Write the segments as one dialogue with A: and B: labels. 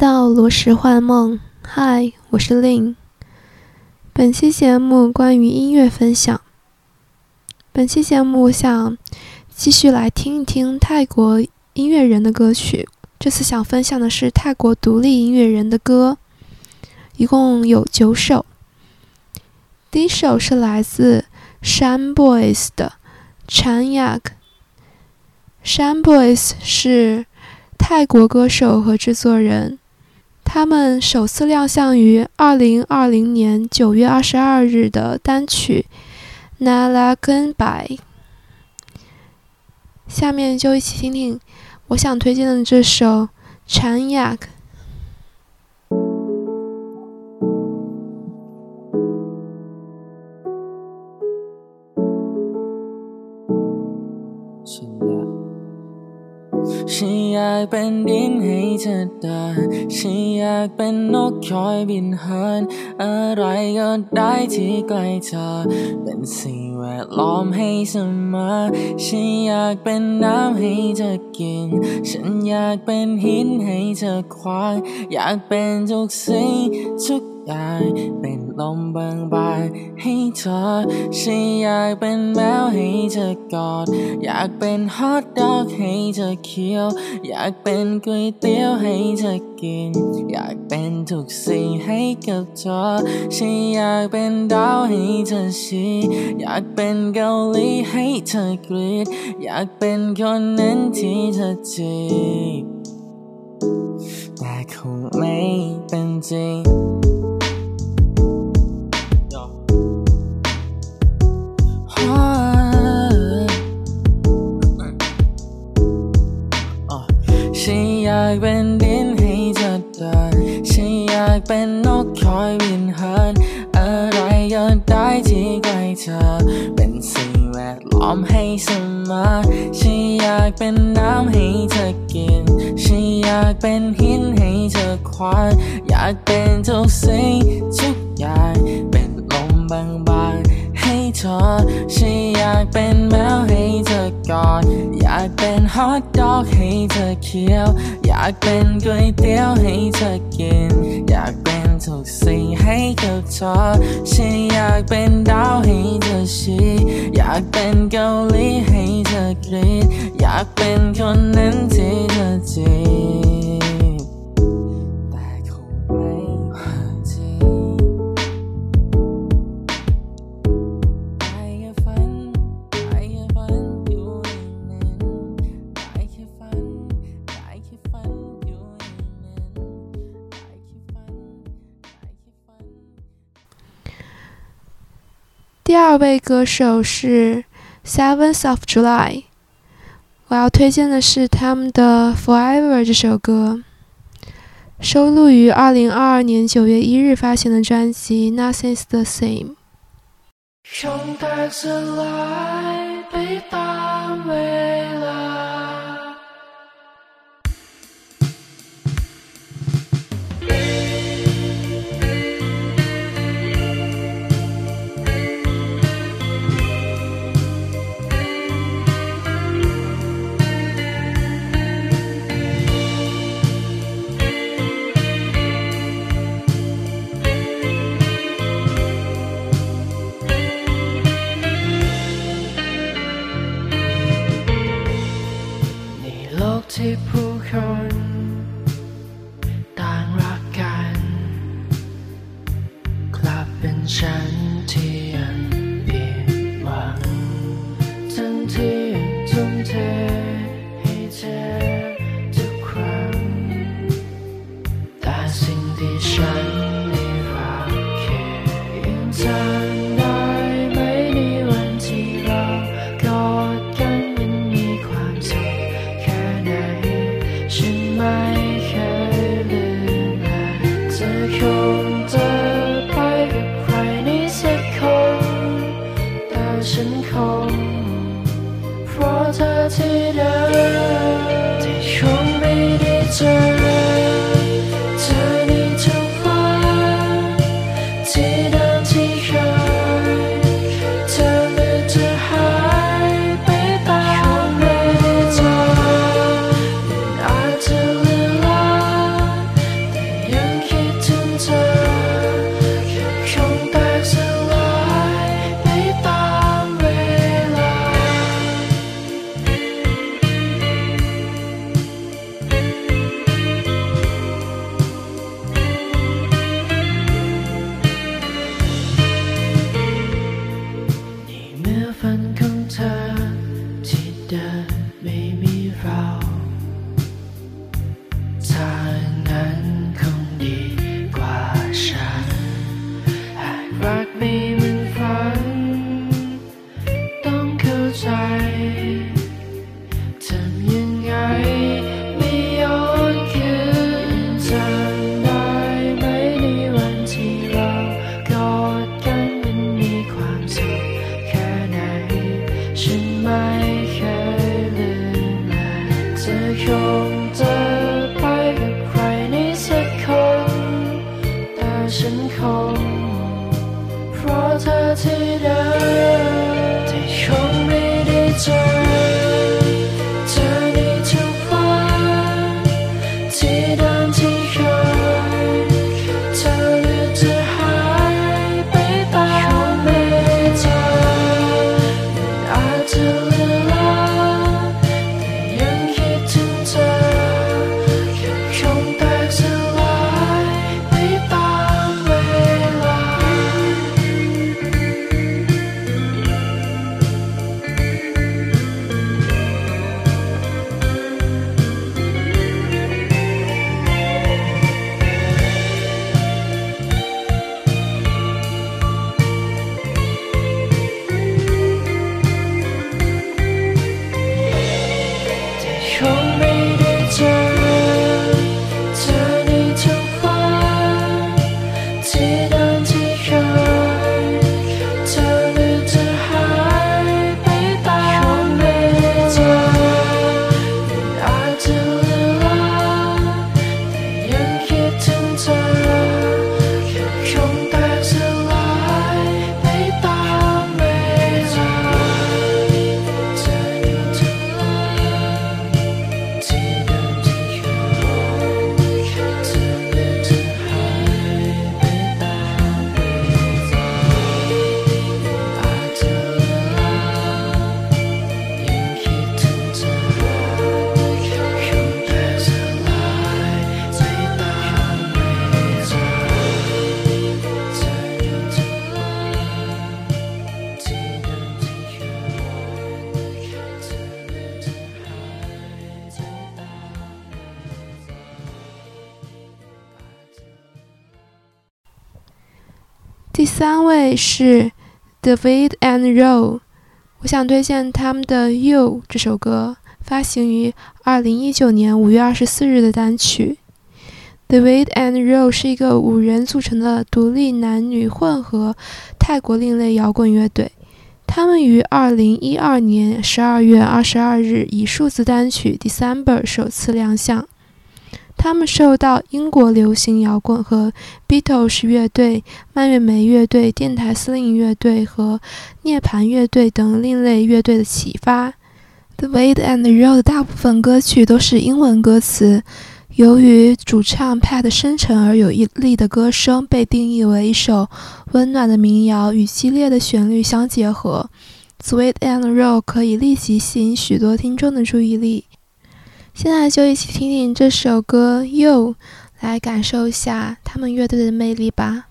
A: 到罗石幻梦，嗨，我是 Lin。本期节目关于音乐分享。本期节目想继续来听一听泰国音乐人的歌曲。这次想分享的是泰国独立音乐人的歌，一共有九首。第一首是来自 Shan Boys 的 Chan Yak。Shan Boys 是泰国歌手和制作人，他们首次亮相于二零二零年九月二十二日的单曲《Nala Gun Bai》。下面就一起听听我想推荐的这首《Chan
B: ฉันอยากเป็นดินให้เธอเดินฉันอยากเป็นนกคอยบินเหิน อะไรก็ได้ที่ใกล้เธอ เป็นสิ่งแวดล้อมให้เสมอ ฉันอยากเป็นน้ำให้เธอกิน ฉันอยากเป็นหินให้เธอควางอยากเป็นทุกสิ่งทุกอย่างเป็น ลมบางบานให้เธอฉันอยากเป็นแมวให้เธอกอด อยากเป็นฮอทดอกให้เธอเคี้ยว อยากเป็นก๋วยเตี๋ยวให้เธอกิน อยากเป็นทุกสิ่งให้กับเธอฉันอยากเป็นดาวให้เธอชี้อยากเป็นเกาหลีให้เธอกรีด อยากเป็นคนนั้นที่เธอจีบแต่คงไม่เป็นจริงากเป็นดินให้เธอเดินฉันอยากเป็นนกคอยบินเหินอะไรก็ได้ที่ใกล้เธอ เป็นสิ่งแวดล้อมให้สมอฉันอยากเป็นน้ำให้เธอกิน ฉันอยากเป็นหินให้เธอควานอยากเป็นทุกสิ่งทุกอย่าง เป็นลมบาง เธอฉันอยากเป็นแมวให้เธอกอด อยากเป็นฮอทดอกให้เธอเคี้ยว อยากเป็นก๋วยเตี๋ยวให้เธอกิน อยากเป็นทุกสิ่งให้กับเธอฉันอยากเป็นดาวให้เธอชี้อยากเป็นเกาหลีให้เธอกรีดอยากเป็นคนนั้นที่เธอจี
A: 第二位歌手是 Seventh of July，我要推荐的是他们的《Forever》这首歌，收录于二零二二年九月一日发行的专辑《Nothing's the Same》。
C: 位是 David and Row，我想推荐他们的《You》这首歌，发行于二零一九年五月二十四日的单曲。David and Row 是一个五人组成的独立男女混合泰国另类摇滚乐队，他们于二零一二年十二月二十二日以数字单曲《December》首次亮相。他们受到英国流行摇滚和 Beatles 乐队、蔓越莓乐队、电台司令乐队和涅槃乐队等另类乐队的启发。The Wade and Row 的大部分歌曲都是英文歌词。由于主唱 Pat 深沉而有力的歌声被定义为一首温暖的民谣，与激烈的旋律相结合，Sweet and Roll 可以立即吸引许多听众的注意力。现在就一起听听这首歌《You》，来感受一下他们乐队的魅力吧。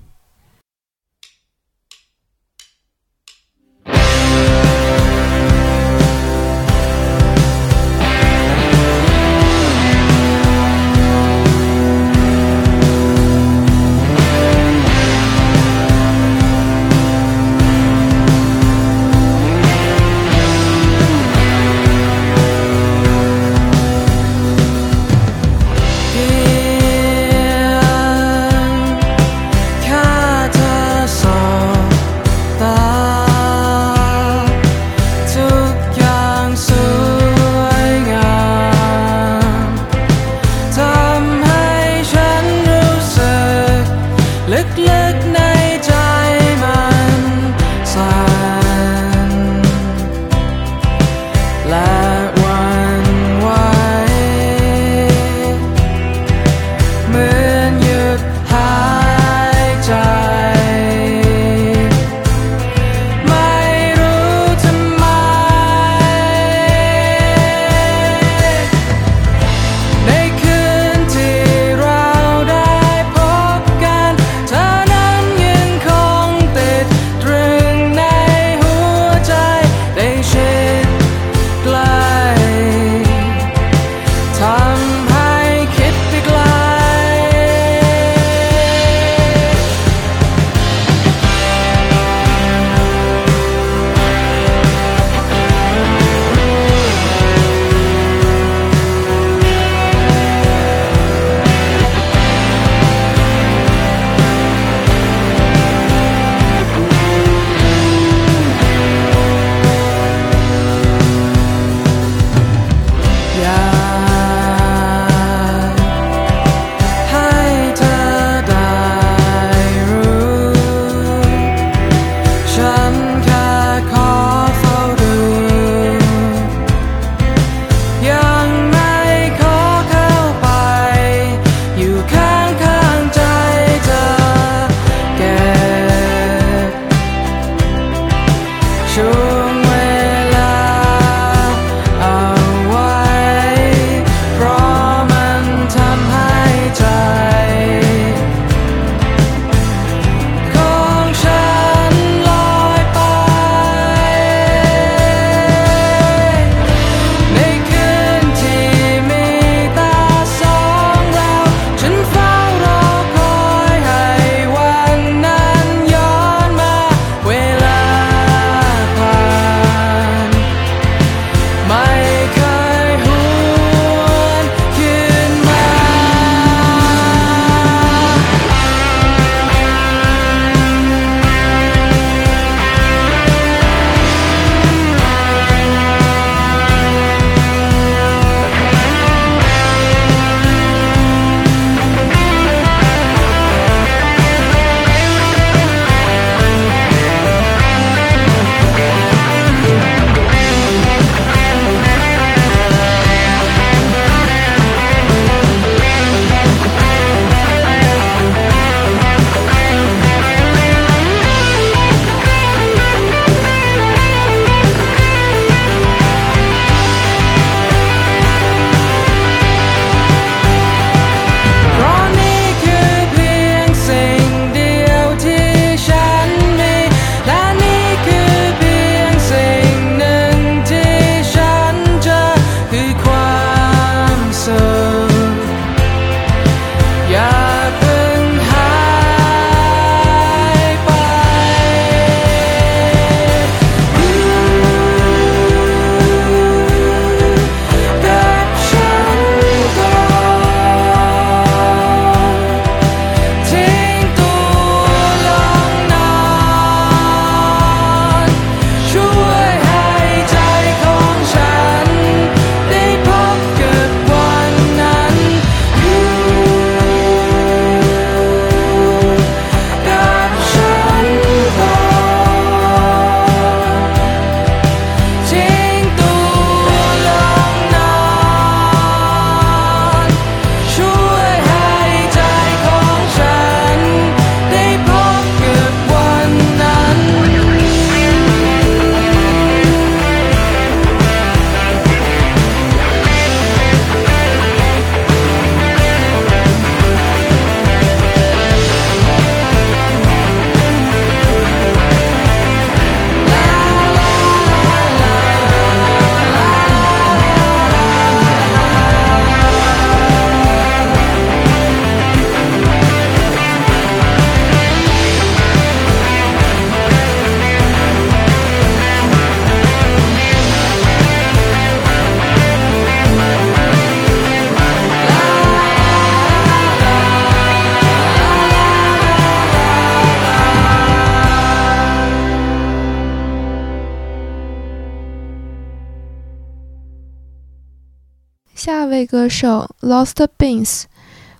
C: 类歌手 Lost Beans。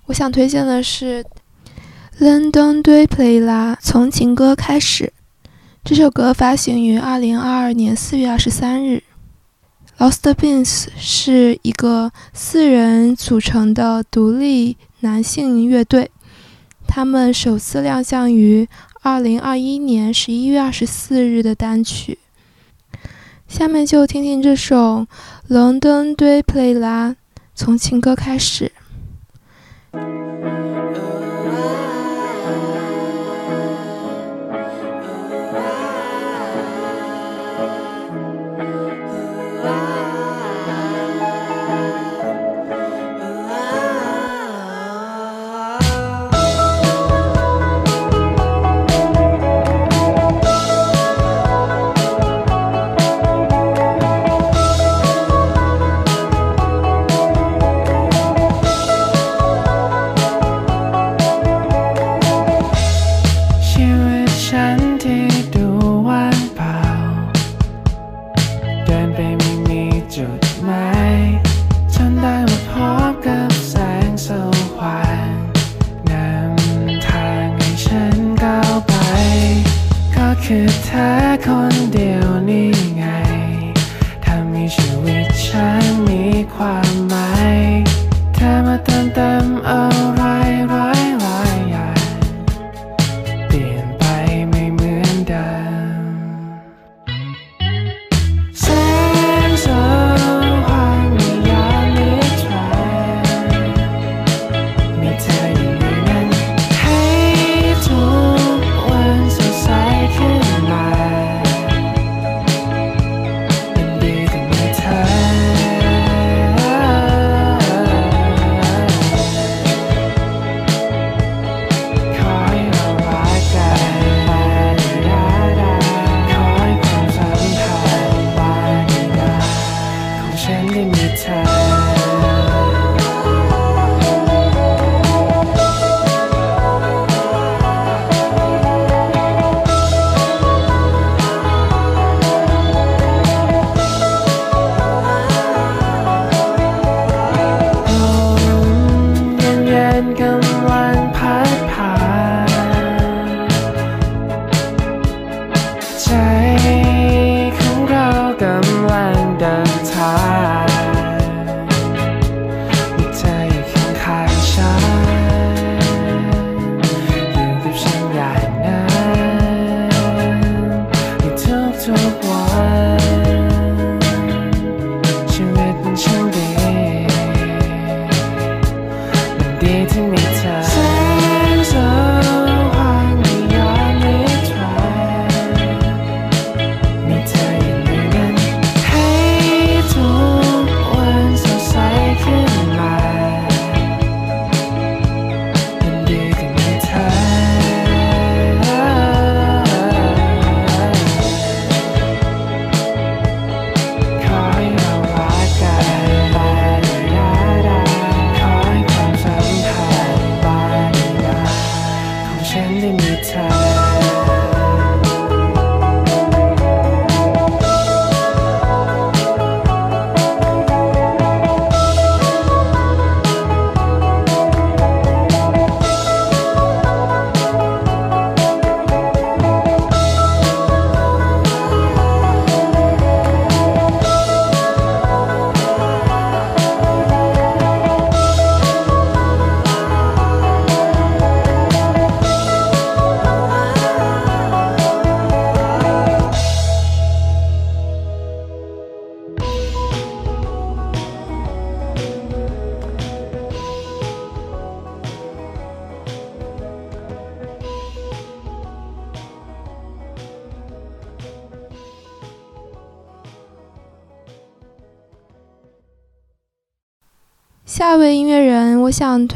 C: 我想推荐的是《London d u p l a y 啦，从情歌开始。这首歌发行于二零二二年四月二十三日。Lost Beans 是一个四人组成的独立男性乐队，他们首次亮相于二零二一年十一月二十四日的单曲。下面就听听这首《London d u p l a y 啦。从情歌开始。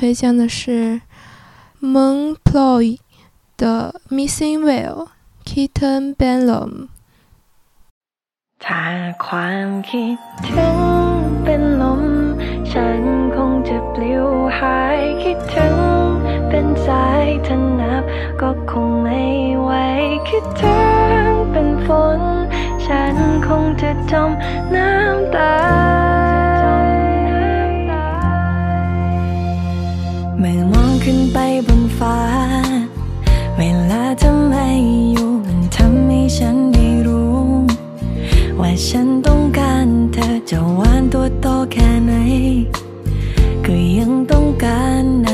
C: 推荐的是 Moon Ploy 的《Missing Whale》Kitten Benlam。
D: ถ้าความคิดถึงเป็นลม ฉันคงจะปลิวหายคิดถึง เป็นสายทันนับ ก็คงไม่ไหวคิดถึงเป็นฝน ฉันคงจะจมน้ำตา ขึ้นไปบนฟ้า เวลาทำไมอยู่มันทำให้ฉันได้รู้ ว่าฉันต้องการเธอจะหวานตัวโตแค่ไหน ก็ยังต้องการนะ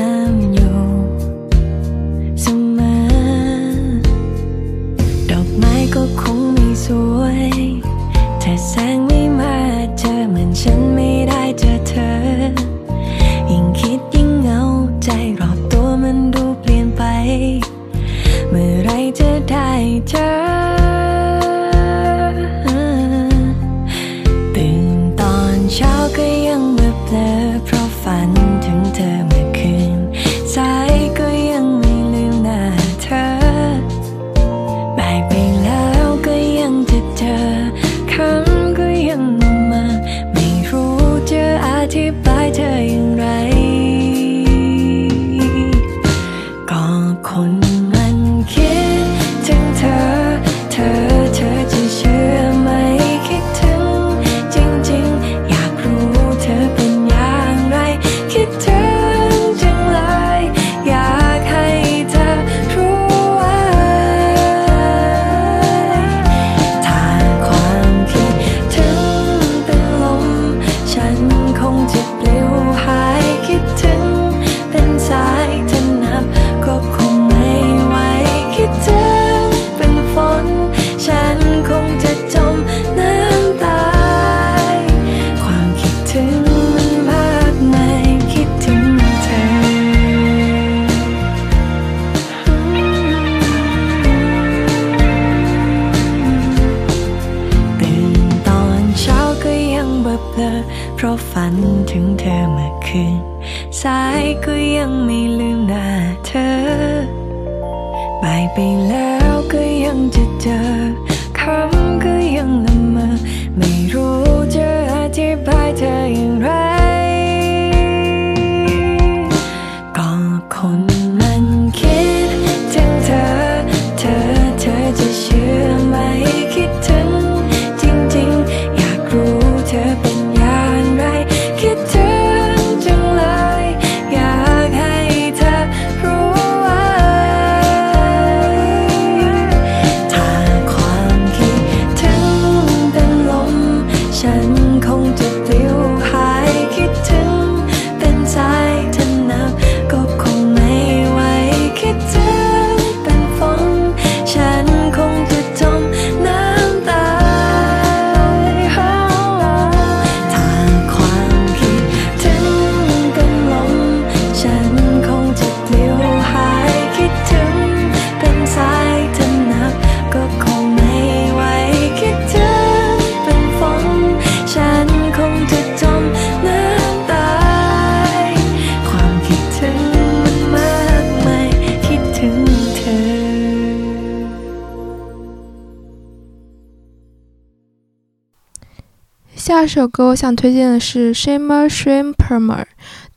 C: 首歌我想推荐的是 Shimmer Shrimpmer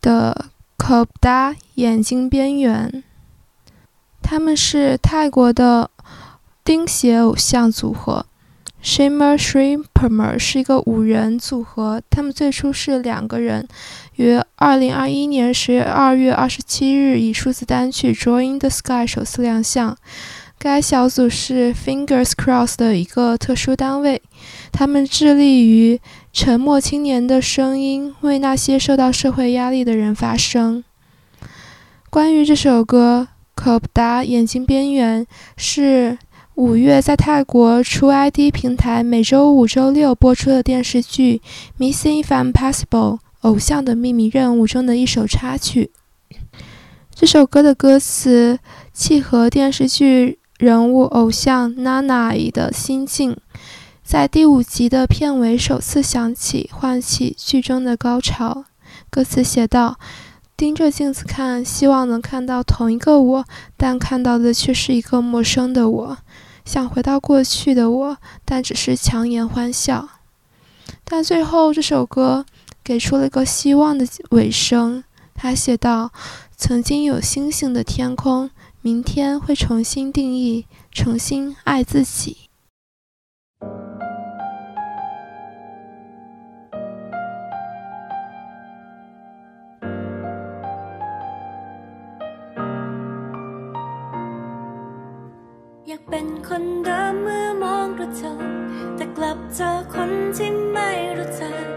C: 的 Kobda 眼睛边缘。他们是泰国的钉鞋偶像组合。Shimmer Shrimpmer 是一个五人组合，他们最初是两个人，于2021年十二月二十七日以数字单曲《Join the Sky》首次亮相。该小组是 Fingers Cross 的一个特殊单位，他们致力于沉默青年的声音，为那些受到社会压力的人发声。关于这首歌，《可不达眼睛边缘》是。五月在泰国出 ID 平台每周五、周六播出的电视剧《Missing Impossible》偶像的秘密任务中的一首插曲。这首歌的歌词契合电视剧人物偶像 Nana 的心境，在第五集的片尾首次响起，唤起剧中的高潮。歌词写道：“盯着镜子看，希望能看到同一个我，但看到的却是一个陌生的我。”想回到过去的我，但只是强颜欢笑。但最后这首歌给出了一个希望的尾声。他写道：“曾经有星星的天空，明天会重新定义，重新爱自己。”
E: คนเดิมเมื่อมองกระจกแต่กลับเจอคนที่ไม่รู้จัก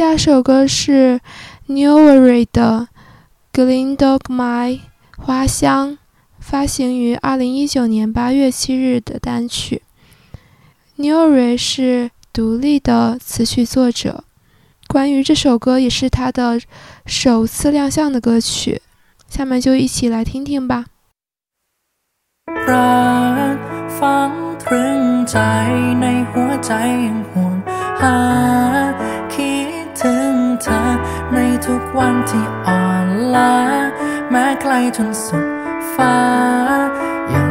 C: 下首歌是 Newry 的《Glen Dogma》，花香，发行于二零一九年八月七日的单曲。Newry 是独立的词曲作者，关于这首歌也是他的首次亮相的歌曲。下面就一起来听听吧。
B: ถึงเธอ ในทุกวันที่อ่อนล้าแม้ไกลจนสุดฟ้ายัง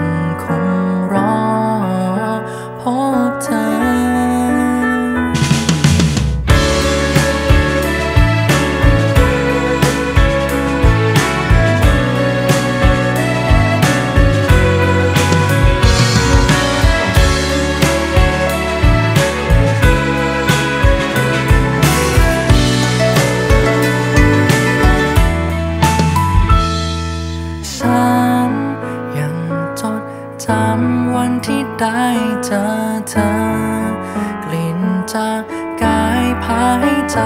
B: ใจ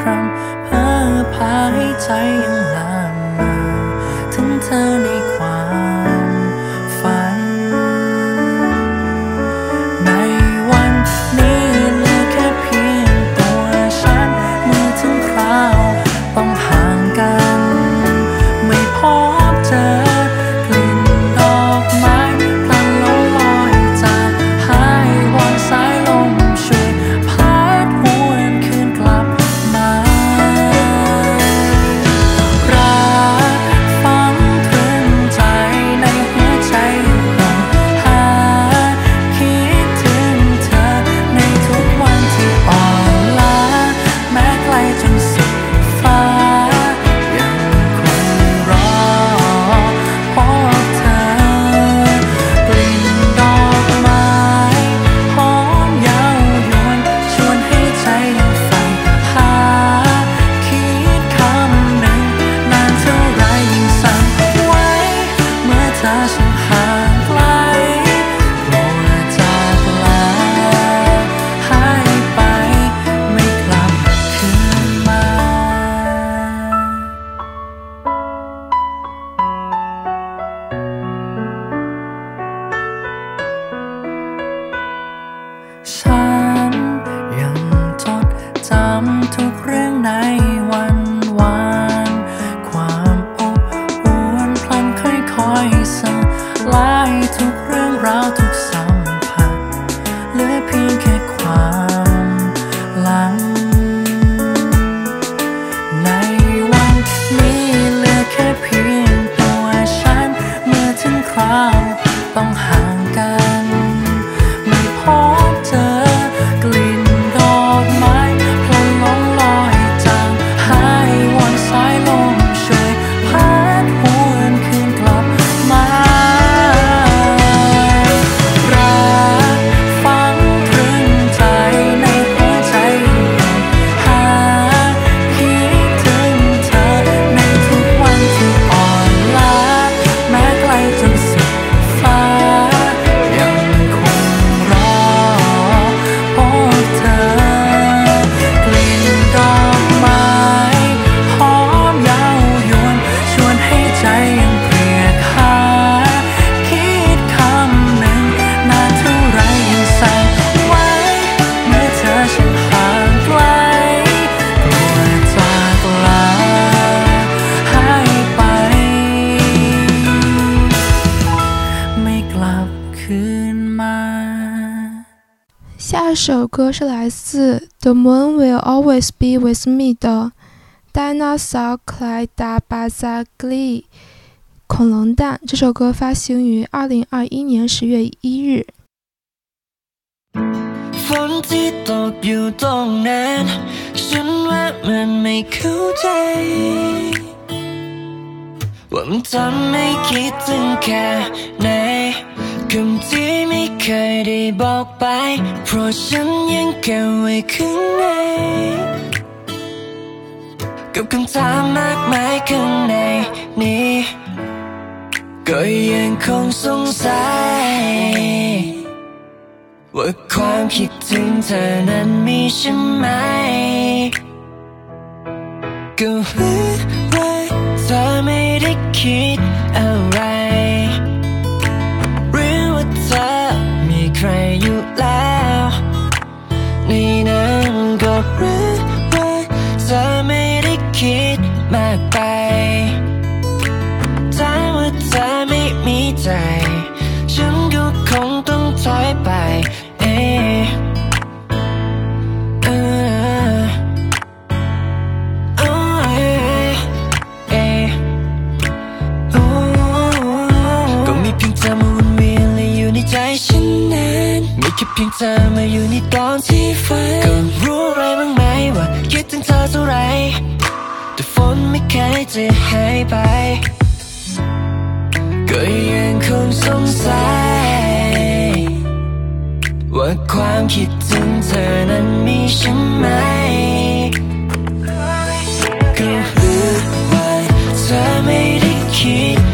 B: พรำเพ้อพาให้ใจ
C: 这首歌是来自 the moon will always be with me 的 dinosaur c l y d a bazzaiglee 恐龙蛋这首歌发行于二零二一年十月一日
B: 放弃都不懂得悬崖勒马的心上人你在哪里 คำที่ไม่เคยได้บอกไป เพราะฉันยังเก็บไว้ข้างใน กับคำถามมากมายข้างในนี้ ก็ยังคงสงสัย ว่าความคิดถึงเธอนั้นมีใช่ไหม
A: ก็รู้ว่าเธอไม่ได้คิดอะไรียงเธอมาอยู่ในตอนที่ฝันก็รู้อะไรบ้างไหมว่าคิดถึงเธอเท่าไร แต่ฝนไม่เคยจะหายไป ก็ยังคงสงสัย ว่าความคิดถึงเธอนั้นมีใช่ไหมก็รู้ว่าเธอไม่ได้คิด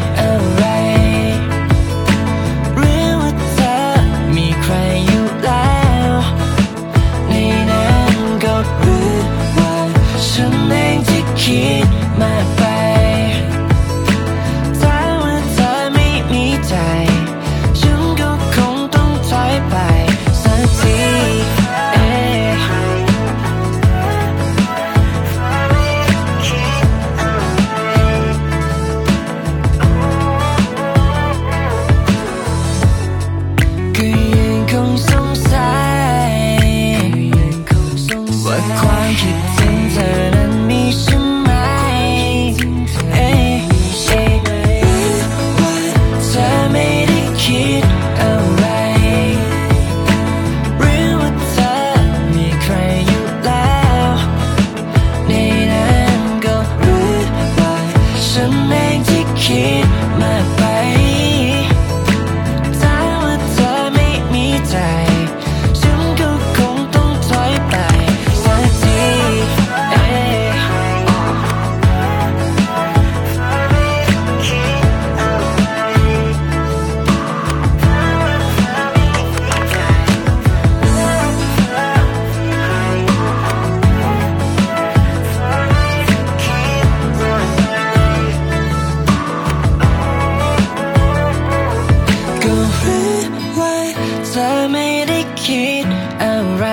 A: ธอไม่ได้คิดอะไร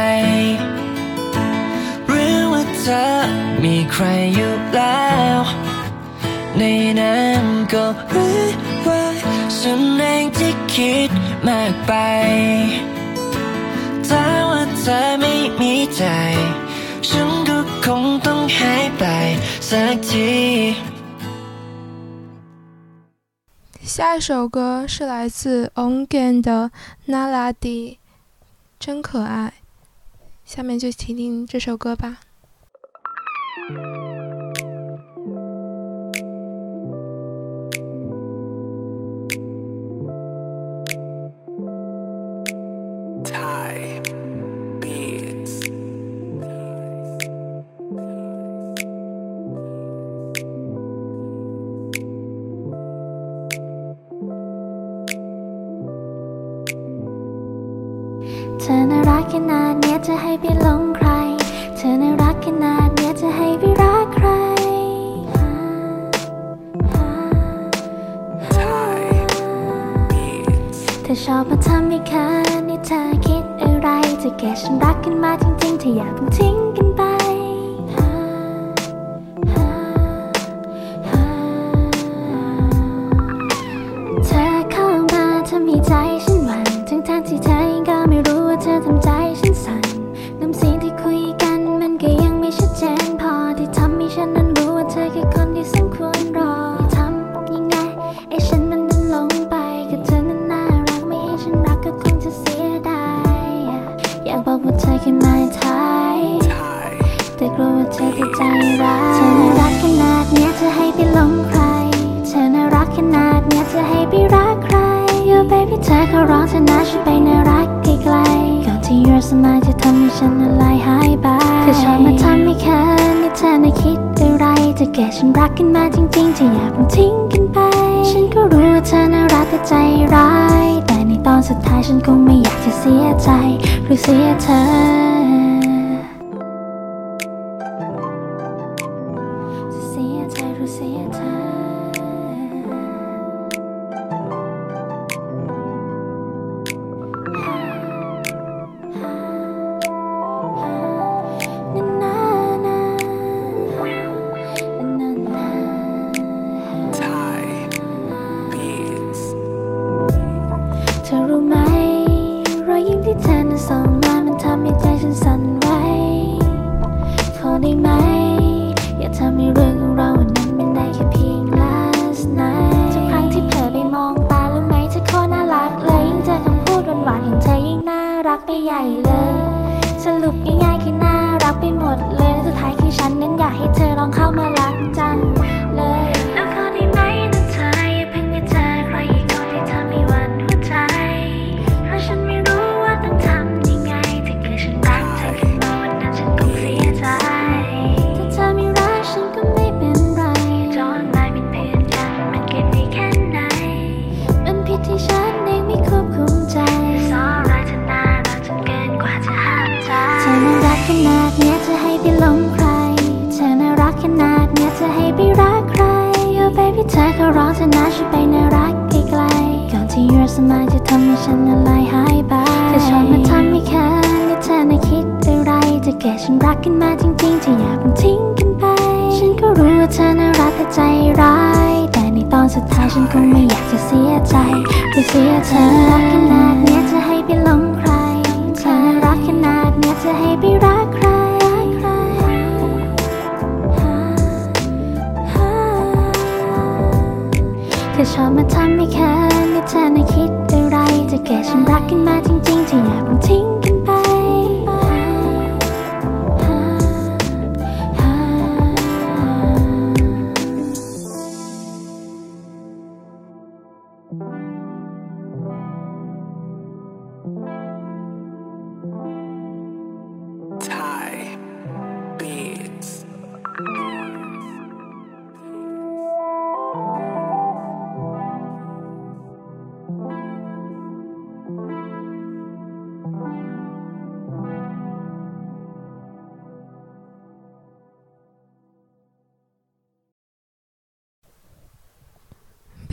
A: หรือว่าเธอมีใครอยู่แล้ว ในนั้นก็รู้ว่าฉันเองที่คิดมากไปถ้าว่าเธอไม่มีใจ ฉันก็คงต้องหายไปสักที
F: 下一首歌是来自 Ongen 的 Naladi，真可爱。下面就听听这首歌吧。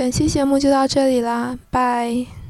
C: 本期节目就到这里啦拜。